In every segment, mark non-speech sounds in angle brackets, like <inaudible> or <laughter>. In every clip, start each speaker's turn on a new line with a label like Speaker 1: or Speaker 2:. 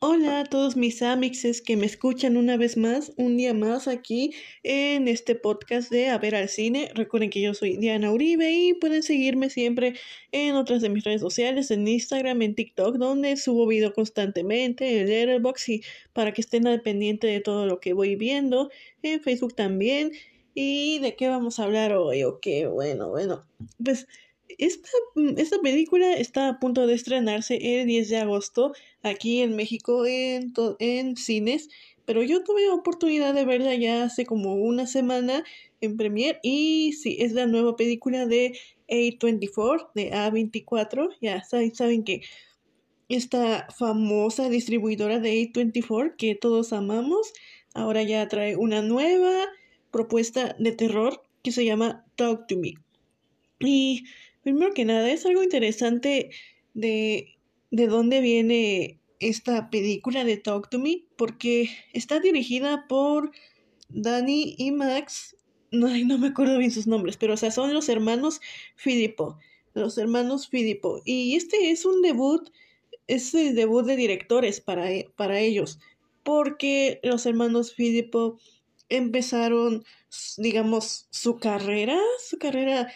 Speaker 1: Hola a todos mis amixes que me escuchan una vez más, un día más aquí en este podcast de A ver al cine. Recuerden que yo soy Diana Uribe y pueden seguirme siempre en otras de mis redes sociales, en Instagram, en TikTok, donde subo video constantemente, en Letterboxd y para que estén al pendiente de todo lo que voy viendo, en Facebook también. ¿Y de qué vamos a hablar hoy? Ok, bueno, bueno, pues esta, esta película está a punto de estrenarse el 10 de agosto aquí en México en, en cines, pero yo tuve oportunidad de verla ya hace como una semana en Premiere y sí, es la nueva película de A24, de A24, ya saben, saben que esta famosa distribuidora de A24 que todos amamos, ahora ya trae una nueva propuesta de terror que se llama Talk to Me. Y primero que nada, es algo interesante de de dónde viene esta película de Talk to Me, porque está dirigida por Danny y Max, no, no me acuerdo bien sus nombres, pero o sea, son los hermanos Filippo, los hermanos Filippo, y este es un debut, es el debut de directores para, e, para ellos, porque los hermanos Filippo empezaron, digamos, su carrera, su carrera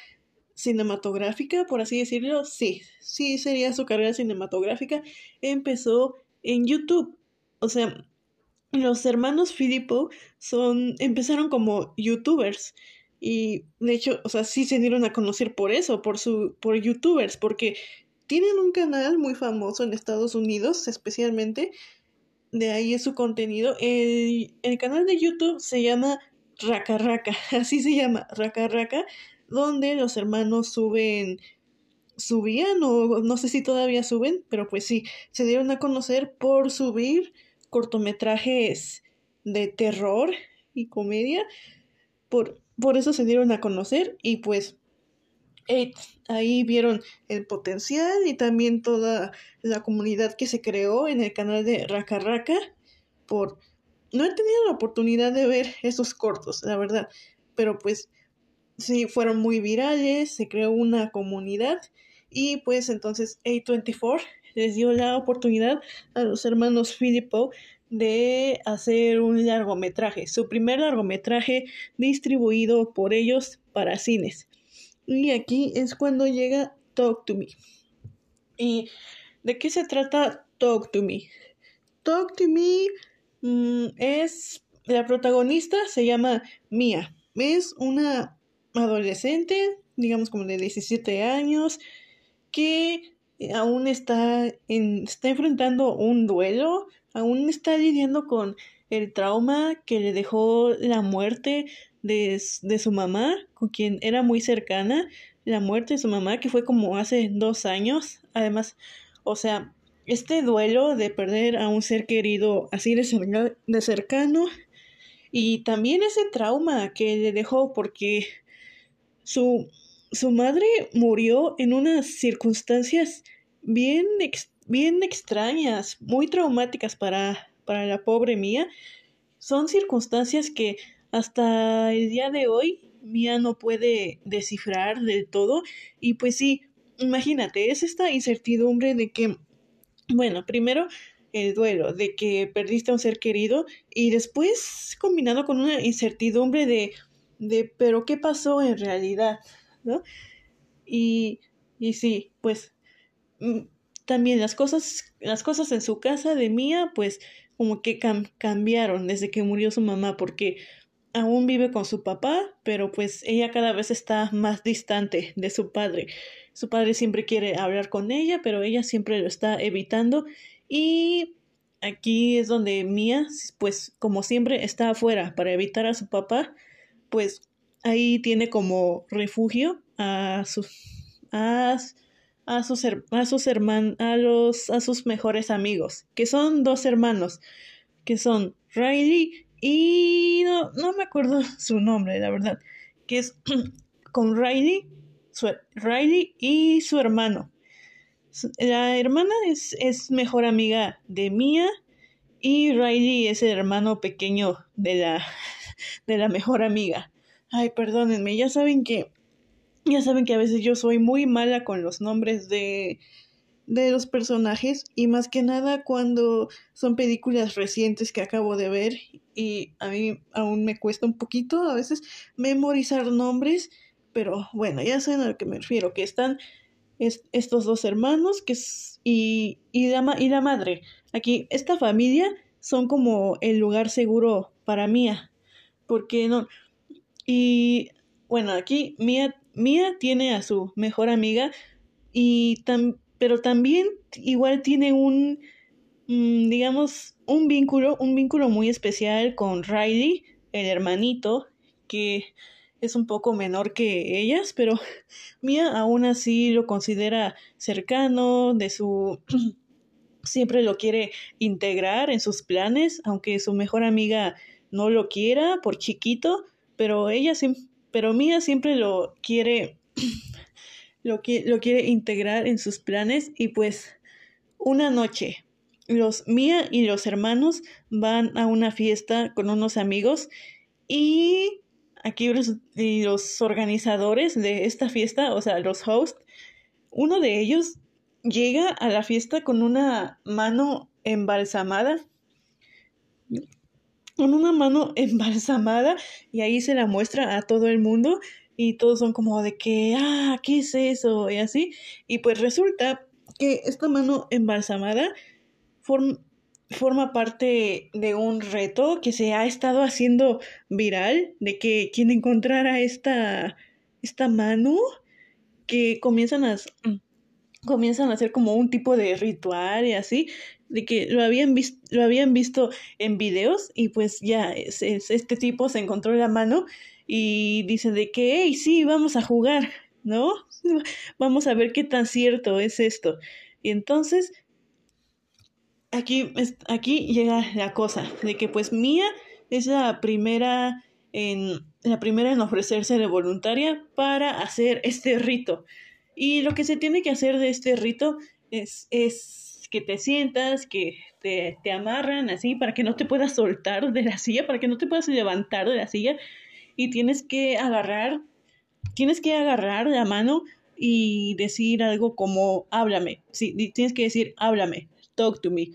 Speaker 1: cinematográfica, por así decirlo, sí, sí sería su carrera cinematográfica, empezó en YouTube. O sea, los hermanos Filippo son, empezaron como youtubers. Y de hecho, o sea, sí se dieron a conocer por eso, por su, por youtubers, porque tienen un canal muy famoso en Estados Unidos, especialmente. De ahí es su contenido. El, el canal de YouTube se llama Raka Raka, <laughs> así se llama, Raka Raka donde los hermanos suben, subían o no sé si todavía suben, pero pues sí, se dieron a conocer por subir cortometrajes de terror y comedia. Por, por eso se dieron a conocer y pues eh, ahí vieron el potencial y también toda la comunidad que se creó en el canal de Raka Raka por no he tenido la oportunidad de ver esos cortos, la verdad, pero pues sí fueron muy virales, se creó una comunidad y pues entonces A24 les dio la oportunidad a los hermanos Filippo de hacer un largometraje, su primer largometraje distribuido por ellos para cines. Y aquí es cuando llega Talk to Me. ¿Y de qué se trata Talk to Me? Talk to Me mm, es la protagonista se llama Mia. Es una adolescente, digamos como de 17 años, que aún está, en, está enfrentando un duelo, aún está lidiando con el trauma que le dejó la muerte de, de su mamá, con quien era muy cercana, la muerte de su mamá, que fue como hace dos años. Además, o sea, este duelo de perder a un ser querido así de, de cercano y también ese trauma que le dejó porque su, su madre murió en unas circunstancias bien, bien extrañas, muy traumáticas para, para la pobre mía. Son circunstancias que hasta el día de hoy Mía no puede descifrar del todo. Y pues sí, imagínate, es esta incertidumbre de que, bueno, primero el duelo, de que perdiste a un ser querido y después combinado con una incertidumbre de de pero qué pasó en realidad, ¿no? Y, y sí, pues mm, también las cosas, las cosas en su casa de Mía, pues como que cambiaron desde que murió su mamá, porque aún vive con su papá, pero pues ella cada vez está más distante de su padre. Su padre siempre quiere hablar con ella, pero ella siempre lo está evitando y aquí es donde Mía, pues como siempre, está afuera para evitar a su papá pues ahí tiene como refugio a sus a, a sus a sus hermanos a los a sus mejores amigos que son dos hermanos que son Riley y no, no me acuerdo <laughs> su nombre la verdad que es <clears throat> con Riley su, Riley y su hermano. La hermana es, es mejor amiga de Mia y Riley es el hermano pequeño de la de la mejor amiga. Ay, perdónenme, ya saben que ya saben que a veces yo soy muy mala con los nombres de de los personajes y más que nada cuando son películas recientes que acabo de ver y a mí aún me cuesta un poquito a veces memorizar nombres, pero bueno, ya saben a lo que me refiero, que están estos dos hermanos que es, y, y, la, y la madre. Aquí, esta familia son como el lugar seguro para Mía, porque no... Y bueno, aquí Mía, Mía tiene a su mejor amiga y tam, pero también igual tiene un, mm, digamos, un vínculo, un vínculo muy especial con Riley, el hermanito, que es un poco menor que ellas, pero <laughs> Mia aún así lo considera cercano, de su <clears throat> siempre lo quiere integrar en sus planes, aunque su mejor amiga no lo quiera por chiquito, pero ella pero Mia siempre lo quiere <clears throat> lo, lo quiere integrar en sus planes y pues una noche los Mia y los hermanos van a una fiesta con unos amigos y aquí los, los organizadores de esta fiesta, o sea, los hosts, uno de ellos llega a la fiesta con una mano embalsamada, con una mano <laughs> embalsamada y ahí se la muestra a todo el mundo y todos son como de que, ah, ¿qué es eso? Y así. Y pues resulta que esta mano embalsamada forma forma parte de un reto que se ha estado haciendo viral, de que quien encontrara esta, esta mano, que comienzan comienzan a hacer como un tipo de ritual y así, de que lo habían, lo habían visto en videos y pues ya este tipo se encontró la mano y dice de que, hey, sí, vamos a jugar, ¿no? <laughs> Vamos a ver qué tan cierto es esto. Y entonces aquí, aquí llega la cosa, de que pues Mía es la primera en, la primera en ofrecerse de voluntaria para hacer este rito. Y lo que se tiene que hacer de este rito es, es que te sientas, que te, te amarran así para que no te puedas soltar de la silla, para que no te puedas levantar de la silla y tienes que agarrar, tienes que agarrar la mano y decir algo como háblame. Sí, tienes que decir háblame, talk to me.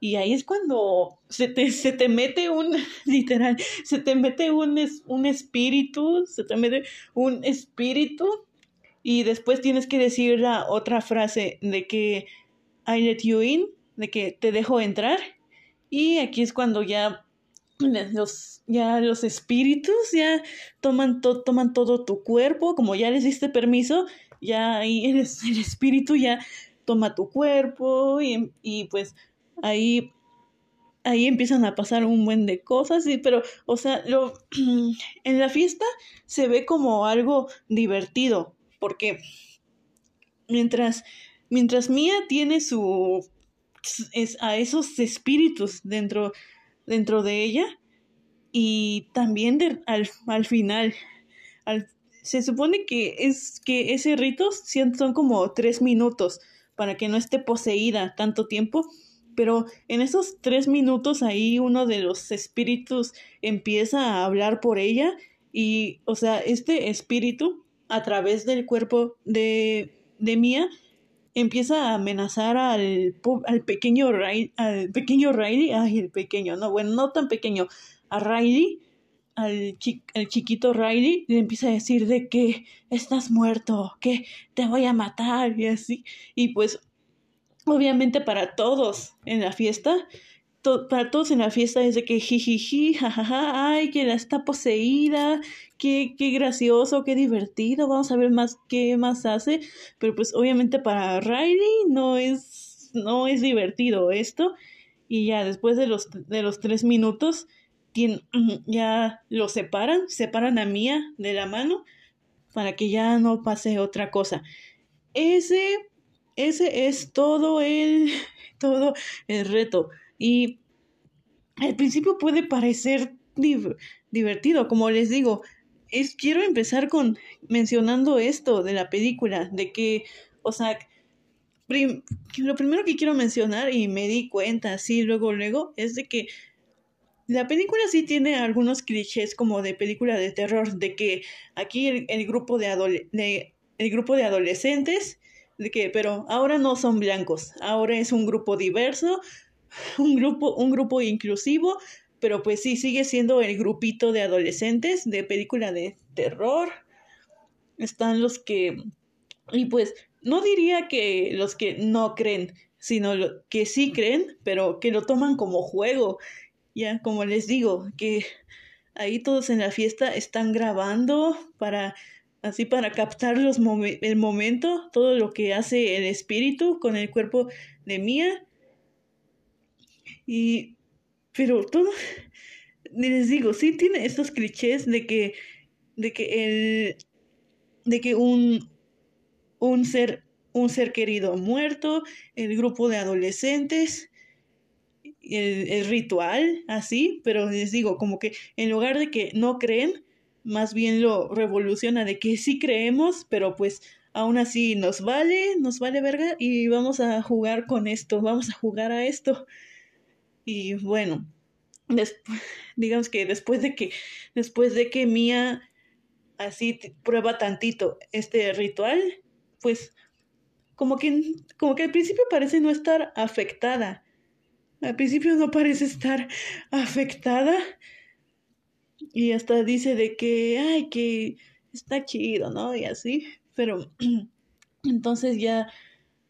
Speaker 1: Y ahí es cuando se te, se te mete un, <laughs> literal, se te mete un, un espíritu, se te mete un espíritu y después tienes que decir la otra frase de que I let you in, de que te dejo entrar. Y aquí es cuando ya los, ya los espíritus ya toman, toman todo tu cuerpo, como ya les diste permiso, ya ahí el, el espíritu ya toma tu cuerpo y, y pues ahí ahí empiezan a pasar un buen de cosas, sí, pero, o sea, lo, <clears throat> en la fiesta se ve como algo divertido, porque mientras, mientras Mía tiene su, es, a esos espíritus dentro, dentro de ella, y también al, al, final, al, se supone que es que ese rito son como tres minutos para que no esté poseída tanto tiempo, pero en esos tres minutos ahí uno de los espíritus empieza a hablar por ella y, o sea, este espíritu a través del cuerpo de, de Mia empieza a amenazar al, al pequeño Riley, al pequeño Riley, ay, el pequeño, no, bueno, no tan pequeño, a Riley, al, chiquito Riley, le empieza a decir de que estás muerto, que te voy a matar y así, y pues obviamente para todos en la fiesta, para todos en la fiesta es de que jijiji, jajaja, ay, que la está poseída, qué, qué gracioso, qué divertido, vamos a ver más qué más hace, pero pues obviamente para Riley no es, no es divertido esto, y ya después de los, de los tres minutos, ya lo separan, separan a Mía de la mano, para que ya no pase otra cosa. Ese ese es todo el, <laughs> todo el reto. Y al principio puede parecer divertido, como les digo, es, quiero empezar con mencionando esto de la película, de que, o sea, lo primero que quiero mencionar y me di cuenta así luego, luego, es de que la película sí tiene algunos clichés como de película de terror, de que aquí el, grupo de, el grupo de adolescentes de que, pero ahora no son blancos, ahora es un grupo diverso, <laughs> un grupo, un grupo inclusivo, pero pues sí, sigue siendo el grupito de adolescentes de película de terror. Están los que, y pues no diría que los que no creen, sino que sí creen, pero que lo toman como juego. Ya, como les digo, que ahí todos en la fiesta están grabando para así para captar los el momento, todo lo que hace el espíritu con el cuerpo de Mía. Y pero todo <laughs> les digo, sí tiene estos clichés de que de que el de que un un ser un ser querido muerto, el grupo de adolescentes, el, ritual, así, pero les digo, como que en lugar de que no creen, más bien lo revoluciona de que sí creemos, pero pues aún así nos vale, nos vale verga y vamos a jugar con esto, vamos a jugar a esto. Y bueno, <laughs> digamos que después de que, después de que Mía así prueba tantito este ritual, pues como que, como que al principio parece no estar afectada. Al principio no parece estar <laughs> afectada. Y hasta dice de que, ay, que está chido, ¿no? Y así. Pero <clears throat> entonces ya,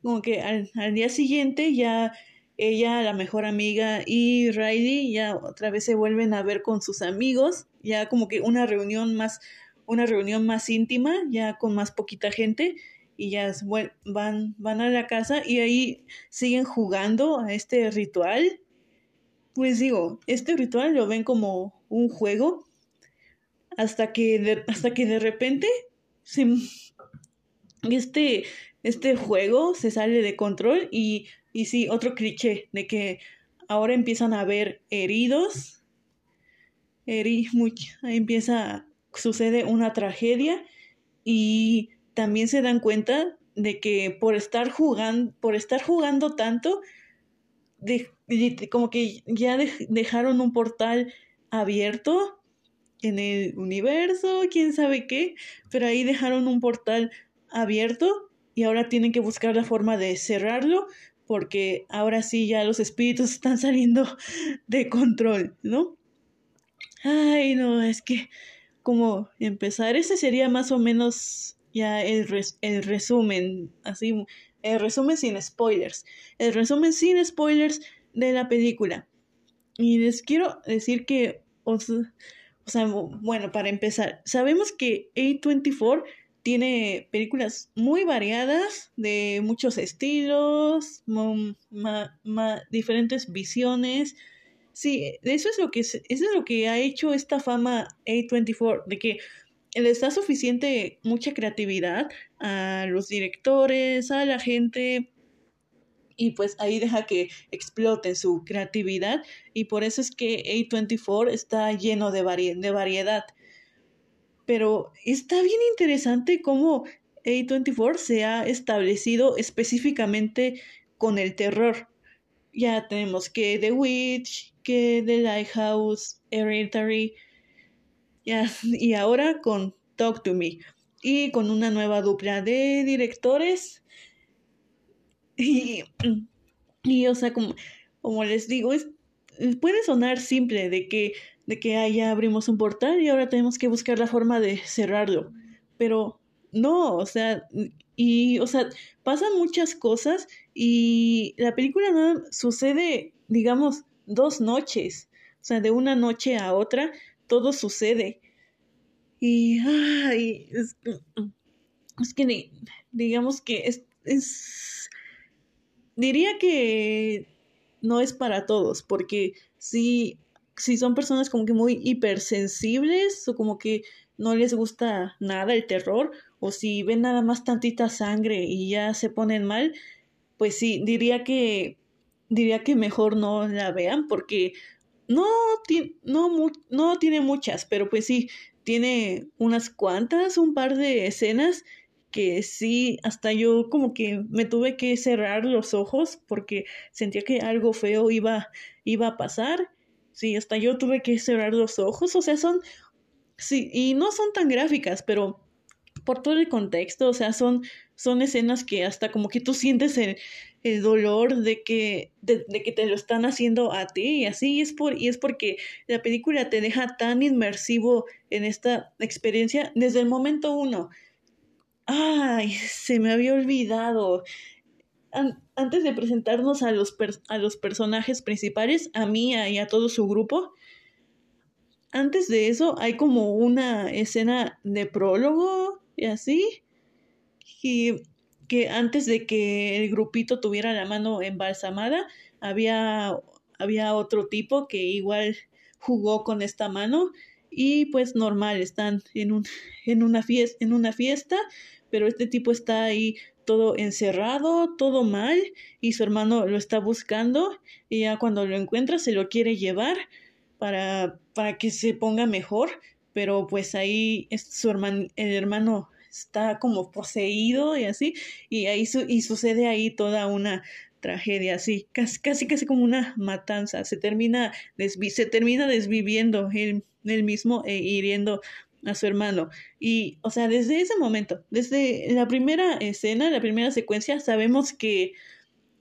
Speaker 1: como que al, al día siguiente ya ella, la mejor amiga y Riley ya otra vez se vuelven a ver con sus amigos, ya como que una reunión más, una reunión más íntima, ya con más poquita gente y ya van, van a la casa y ahí siguen jugando a este ritual. Pues digo, este ritual lo ven como un juego hasta que de, hasta que de repente este, este juego se sale de control y, y sí, otro cliché de que ahora empiezan a haber heridos, heri, empieza, sucede una tragedia y también se dan cuenta de que por estar jugando, por estar jugando tanto, de, como que ya dejaron un portal abierto en el universo, quién sabe qué, pero ahí dejaron un portal abierto y ahora tienen que buscar la forma de cerrarlo porque ahora sí ya los espíritus <laughs> están saliendo de control, ¿no? Ay, no, es que como empezar, ese sería más o menos ya el, el resumen, así, el resumen sin spoilers, el resumen sin spoilers de la película. Y les quiero decir que, o, sea, bueno, para empezar, sabemos que A24 tiene películas muy variadas, de muchos estilos, diferentes visiones. Sí, eso es lo que eso es lo que ha hecho esta fama A24, de que les da suficiente, mucha creatividad a los directores, a la gente, y pues ahí deja que explote su creatividad y por eso es que A24 está lleno de, de variedad. Pero está bien interesante cómo A24 se ha establecido específicamente con el terror. Ya tenemos que The Witch, que The Lighthouse, Hereditary, y ahora con Talk to Me. Y con una nueva dupla de directores. Y, y o sea, como, como les digo, es, puede sonar simple de que, de que ah, ya abrimos un portal y ahora tenemos que buscar la forma de cerrarlo. Pero no, o sea, y, o sea, pasan muchas cosas y la película no sucede, digamos, dos noches. O sea, de una noche a otra todo sucede. Y, ay, es, que digamos que es, es, diría que no es para todos, porque si, si son personas como que muy hipersensibles o como que no les gusta nada el terror, o si ven nada más tantita sangre y ya se ponen mal, pues sí, diría que diría que mejor no la vean porque no, no, no tiene muchas, pero pues sí, tiene unas cuantas, un par de escenas que sí, hasta yo como que me tuve que cerrar los ojos porque sentía que algo feo iba, iba a pasar. Sí, hasta yo tuve que cerrar los ojos, o sea, son, sí, y no son tan gráficas, pero por todo el contexto, o sea, son, son escenas que hasta como que tú sientes el, el dolor de que, de, que te lo están haciendo a ti y así es por, y es porque la película te deja tan inmersivo en esta experiencia desde el momento uno. Ay, se me había olvidado. Antes de presentarnos a los, a los personajes principales, a Mía y a todo su grupo, antes de eso hay como una escena de prólogo y así. Y que antes de que el grupito tuviera la mano embalsamada, había, había otro tipo que igual jugó con esta mano y pues normal, están en, un, en, una fiesta, en una fiesta, pero este tipo está ahí todo encerrado, todo mal, y su hermano lo está buscando, y ya cuando lo encuentra se lo quiere llevar para, para que se ponga mejor, pero pues ahí es su el hermano está como poseído y así, y ahí y sucede ahí toda una tragedia así, casi, casi, casi como una matanza, se termina, se termina desviviendo él, mismo e hiriendo a su hermano. Y, o sea, desde ese momento, desde la primera escena, la primera secuencia, sabemos que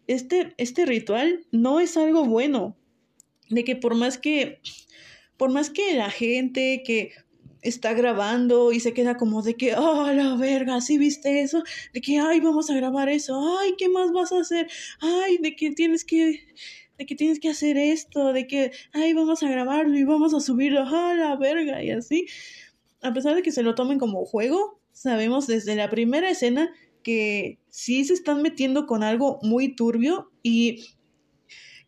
Speaker 1: este, este ritual no es algo bueno, de que por más que, por más que la gente que está grabando y se queda como de que, oh, la verga, ¿sí viste eso? De que, ay, vamos a grabar eso, ay, ¿qué más vas a hacer? Ay, de que tienes que, de que tienes que hacer esto, de que, ay, vamos a grabarlo y vamos a subirlo, ah, la verga, y así. A pesar de que se lo tomen como juego, sabemos desde la primera escena que sí se están metiendo con algo muy turbio y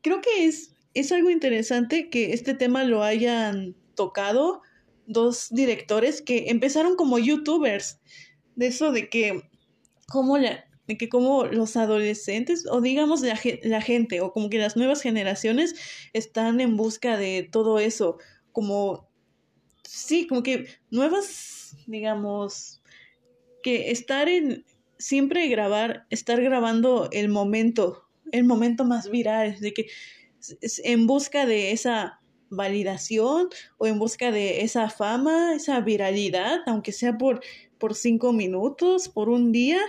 Speaker 1: creo que es, es algo interesante que este tema lo hayan tocado dos directores que empezaron como youtubers, de eso de que como la, de que como los adolescentes o digamos la, la gente o como que las nuevas generaciones están en busca de todo eso, como sí, como que nuevas, digamos, que estar en siempre grabar, estar grabando el momento, el momento más viral, de que en busca de esa validación o en busca de esa fama, esa viralidad, aunque sea por, por cinco minutos, por un día,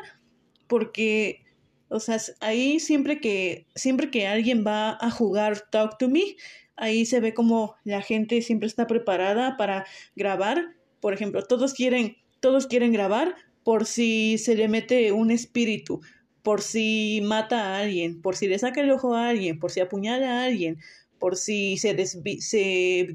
Speaker 1: porque, o sea, ahí siempre que, siempre que alguien va a jugar Talk to Me, ahí se ve como la gente siempre está preparada para grabar. Por ejemplo, todos quieren, todos quieren grabar por si se le mete un espíritu, por si mata a alguien, por si le saca el ojo a alguien, por si apuñala a alguien, por si se, si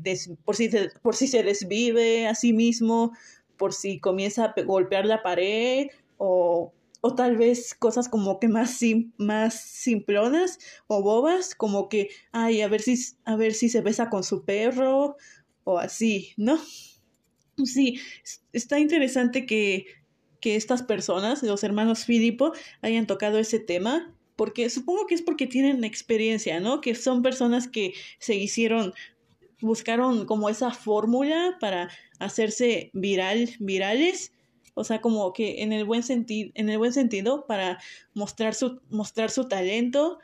Speaker 1: por si se desvive a sí mismo, por si comienza a golpear la pared o, o tal vez cosas como que más, más simplonas o bobas, como que, ay, a ver si, a ver si se besa con su perro o así, ¿no? Sí, está interesante que, que estas personas, los hermanos Filipo, hayan tocado ese tema porque supongo que es porque tienen experiencia, ¿no? Que son personas que se hicieron, buscaron como esa fórmula para hacerse viral, virales, o sea, como que en el buen sentido, en el buen sentido para mostrar su, mostrar su talento,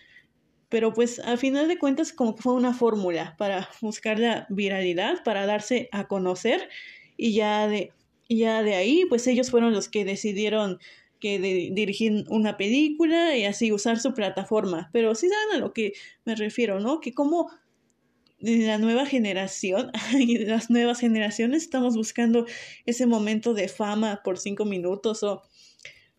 Speaker 1: pero pues al final de cuentas como que fue una fórmula para buscar la viralidad, para darse a conocer y ya de, ya de ahí pues ellos fueron los que decidieron que dirigir una película y así usar su plataforma. Pero sí saben a lo que me refiero, ¿no? Que como la nueva generación <laughs> y las nuevas generaciones estamos buscando ese momento de fama por cinco minutos o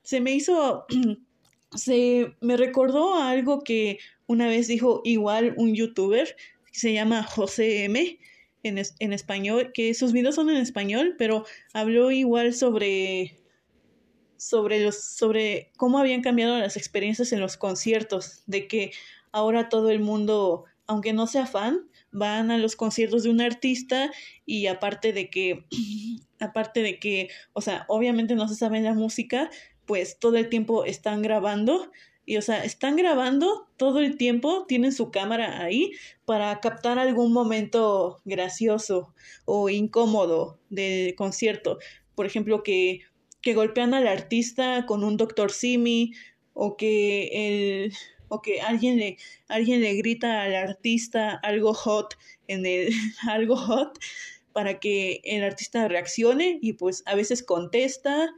Speaker 1: se me hizo <clears throat> se me recordó algo que una vez dijo igual un youtuber que se llama José M en, en español que sus videos son en español pero habló igual sobre sobre, los, sobre cómo habían cambiado las experiencias en los conciertos, de que ahora todo el mundo, aunque no sea fan, van a los conciertos de un artista y aparte de que, <clears throat> aparte de que, o sea, obviamente no se sabe la música, pues todo el tiempo están grabando y o sea, están grabando todo el tiempo, tienen su cámara ahí para captar algún momento gracioso o incómodo del concierto. Por ejemplo, que que golpean al artista con un doctor Simi o que el o que alguien le alguien le grita al artista algo hot en el <laughs> algo hot para que el artista reaccione y pues a veces contesta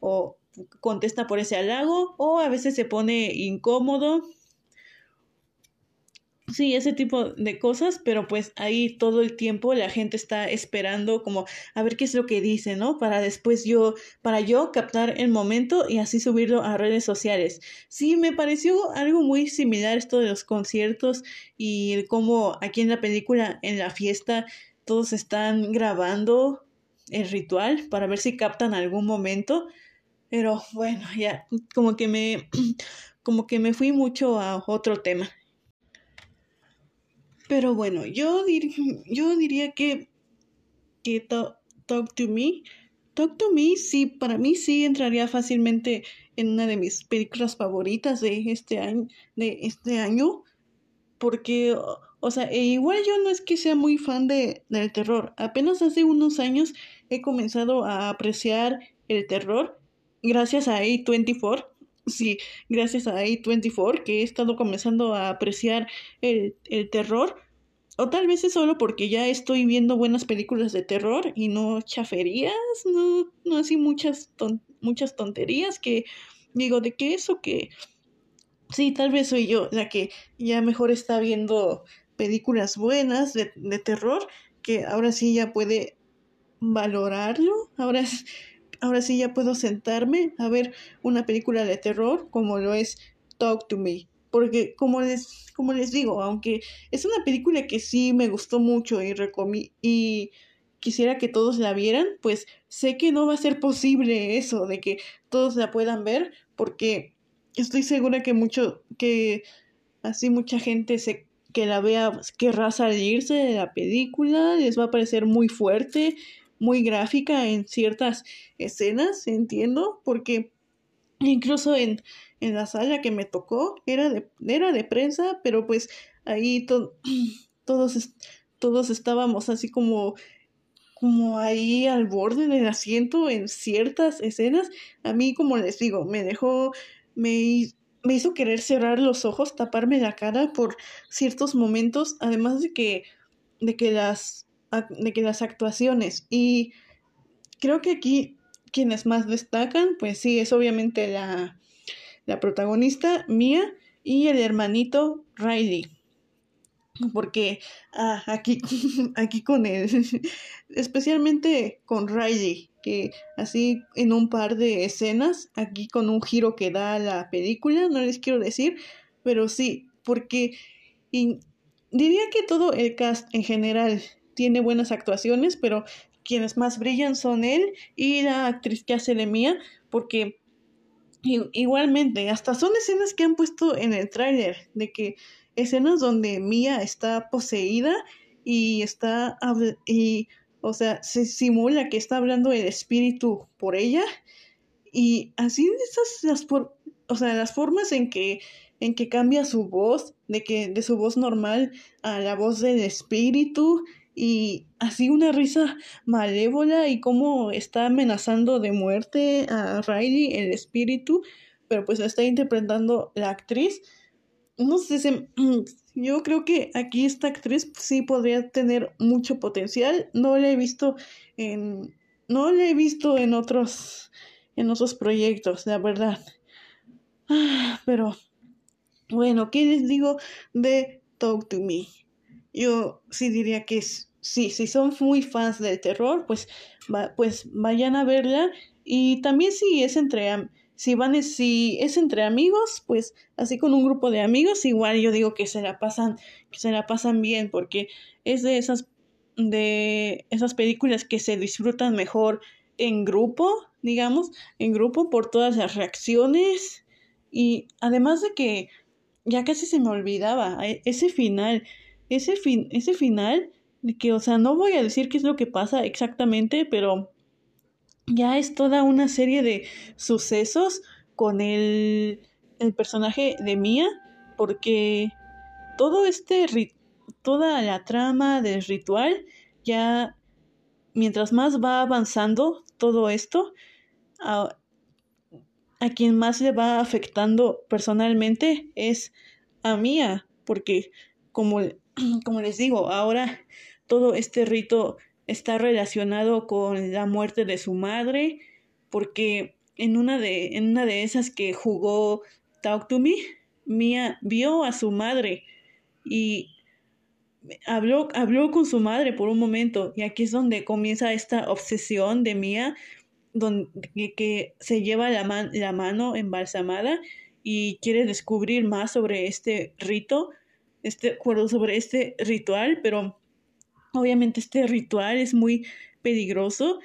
Speaker 1: o contesta por ese halago o a veces se pone incómodo Sí, ese tipo de cosas, pero pues ahí todo el tiempo la gente está esperando como a ver qué es lo que dice, ¿no? Para después yo, para yo captar el momento y así subirlo a redes sociales. Sí, me pareció algo muy similar esto de los conciertos y cómo aquí en la película, en la fiesta, todos están grabando el ritual para ver si captan algún momento. Pero bueno, ya como que me <clears throat> como que me fui mucho a otro tema. Pero bueno, yo, yo diría que, que Talk to Me, Talk to Me sí, para mí sí entraría fácilmente en una de mis películas favoritas de este año, de este año porque, o sea, e igual yo no es que sea muy fan de, del terror, apenas hace unos años he comenzado a apreciar el terror gracias a A24, sí, gracias a A24 que he estado comenzando a apreciar el, el terror. O tal vez es solo porque ya estoy viendo buenas películas de terror y no chaferías, no, no así muchas, muchas tonterías que digo, ¿de qué eso que sí, tal vez soy yo la que ya mejor está viendo películas buenas de, de terror, que ahora sí ya puede valorarlo, ahora ahora sí ya puedo sentarme a ver una película de terror como lo es Talk to Me. Porque como les, como les digo, aunque es una película que sí me gustó mucho y, y quisiera que todos la vieran, pues sé que no va a ser posible eso, de que todos la puedan ver, porque estoy segura que mucho, que así mucha gente se que la vea querrá salirse de la película, les va a parecer muy fuerte, muy gráfica en ciertas escenas, entiendo, porque incluso en, en la sala que me tocó era de, era de prensa, pero pues ahí <clears throat> todos, todos estábamos así como como ahí al borde del asiento en ciertas escenas. A mí, como les digo, me dejó, me, me hizo querer cerrar los ojos, taparme la cara por ciertos momentos, además de que, de que las de que las actuaciones y creo que aquí quienes más destacan, pues sí, es obviamente la, la protagonista Mia y el hermanito Riley. Porque ah, aquí, <laughs> aquí con él, <laughs> especialmente con Riley, que así en un par de escenas, aquí con un giro que da la película, no les quiero decir, pero sí, porque diría que todo el cast en general tiene buenas actuaciones, pero quienes más brillan son él y la actriz que hace de Mía, porque igualmente, hasta son escenas que han puesto en el tráiler, de que escenas donde Mía está poseída y está, y, o sea, se simula que está hablando el espíritu por ella, y así esas, las, o sea, las formas en que en que cambia su voz, de que de su voz normal a la voz del espíritu y así una risa malévola y cómo está amenazando de muerte a Riley, el espíritu, pero pues está interpretando la actriz. No sé, <clears throat> yo creo que aquí esta actriz sí podría tener mucho potencial. No la he visto en, no la he visto en otros, en otros proyectos, la verdad. Ah, pero bueno, ¿qué les digo de Talk to Me? Yo sí diría que es sí, si son muy fans del terror, pues, pues vayan a verla. Y también si es entre si van si es entre amigos, pues así con un grupo de amigos, igual yo digo que se la pasan, que se la pasan bien, porque es de esas de esas películas que se disfrutan mejor en grupo, digamos, en grupo por todas las reacciones y además de que ya casi se me olvidaba e, ese final, ese fin, ese final que, o sea, no voy a decir qué es lo que pasa exactamente, pero ya es toda una serie de sucesos con el, el personaje de Mia, porque todo este toda la trama del ritual ya mientras más va avanzando todo esto a, a quien más le va afectando personalmente es a Mia porque como, <clears throat> como les digo ahora todo este rito está relacionado con la muerte de su madre, porque en una de, en una de esas que jugó Talk to Me, Mia vio a su madre y habló, habló con su madre por un momento y aquí es donde comienza esta obsesión de Mia donde, que, se lleva la, la mano embalsamada y quiere descubrir más sobre este rito, este, sobre este ritual, pero obviamente este ritual es muy peligroso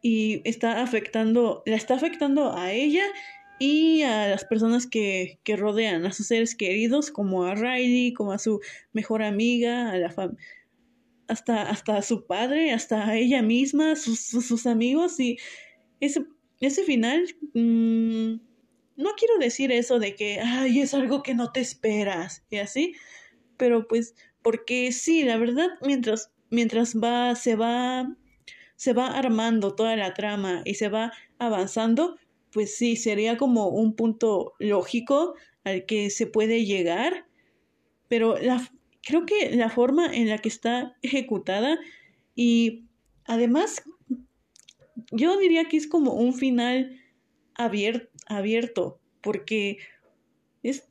Speaker 1: y está afectando, la está afectando a ella y a las personas que, que rodean, a sus seres queridos, como a Riley, como a su mejor amiga, a la hasta, hasta a su padre, hasta a ella misma, sus, sus, amigos, y ese, ese final, mmm, no quiero decir eso de que, ay, es algo que no te esperas, y así, pero pues, porque sí, la verdad, mientras, mientras va, se va, se va armando toda la trama y se va avanzando, pues sí, sería como un punto lógico al que se puede llegar, pero la, creo que la forma en la que está ejecutada y además yo diría que es como un final abierto, porque es,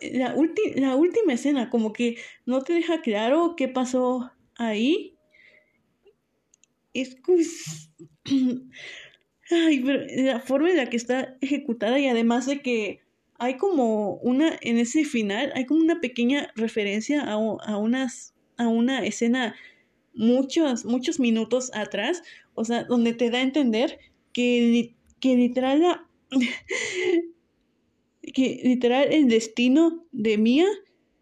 Speaker 1: la, la última escena como que no te deja claro qué pasó ahí. Es, <clears throat> Ay, pero la forma en la que está ejecutada y además de que hay como una, en ese final, hay como una pequeña referencia a, a, unas, a una escena muchos, muchos minutos atrás, o sea, donde te da a entender que, que literal la, <laughs> que literal el destino de Mía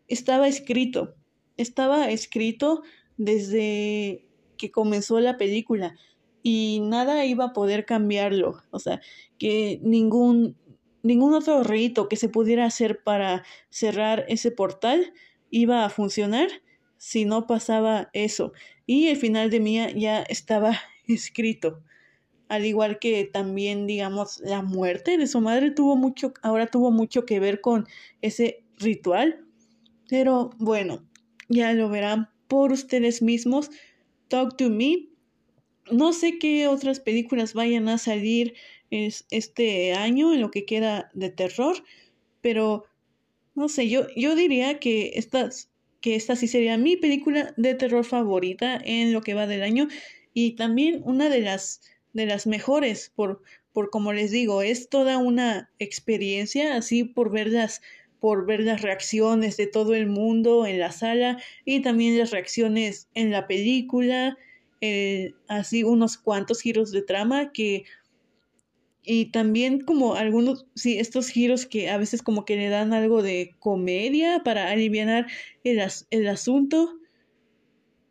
Speaker 1: estaba escrito, estaba escrito desde que comenzó la película y nada iba a poder cambiarlo. O sea, que ningún, ningún otro rito que se pudiera hacer para cerrar ese portal iba a funcionar si no pasaba eso. Y el final de Mía ya estaba <laughs> escrito. Al igual que también, digamos, la muerte de su madre tuvo mucho, ahora tuvo mucho que ver con ese ritual. Pero bueno, ya lo verán por ustedes mismos. Talk to me no sé qué otras películas vayan a salir este año en lo que queda de terror, pero no sé, yo, yo diría que esta, que esta sí sería mi película de terror favorita en lo que va del año y también una de las, de las mejores por, por como les digo, es toda una experiencia así por verlas por ver las reacciones de todo el mundo en la sala y también las reacciones en la película eh, así unos cuantos giros de trama que y también como algunos, sí, estos giros que a veces como que le dan algo de comedia para aliviar el asunto.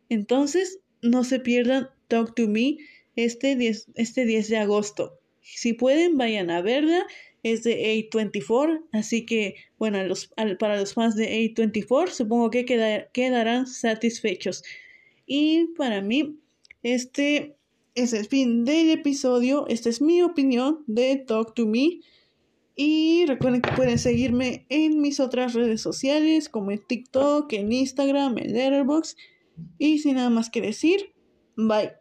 Speaker 1: Entonces, no se pierdan Talk to Me este 10, este 10 de agosto. Si pueden, vayan a verla. Es de A24, así que, bueno, para los fans de A24, supongo que quedarán satisfechos. Y para mí, este es el fin del episodio. Esta es mi opinión de Talk to Me. Y recuerden que pueden seguirme en mis otras redes sociales como en TikTok, en Instagram, en Letterboxd. Y sin nada más que decir, bye.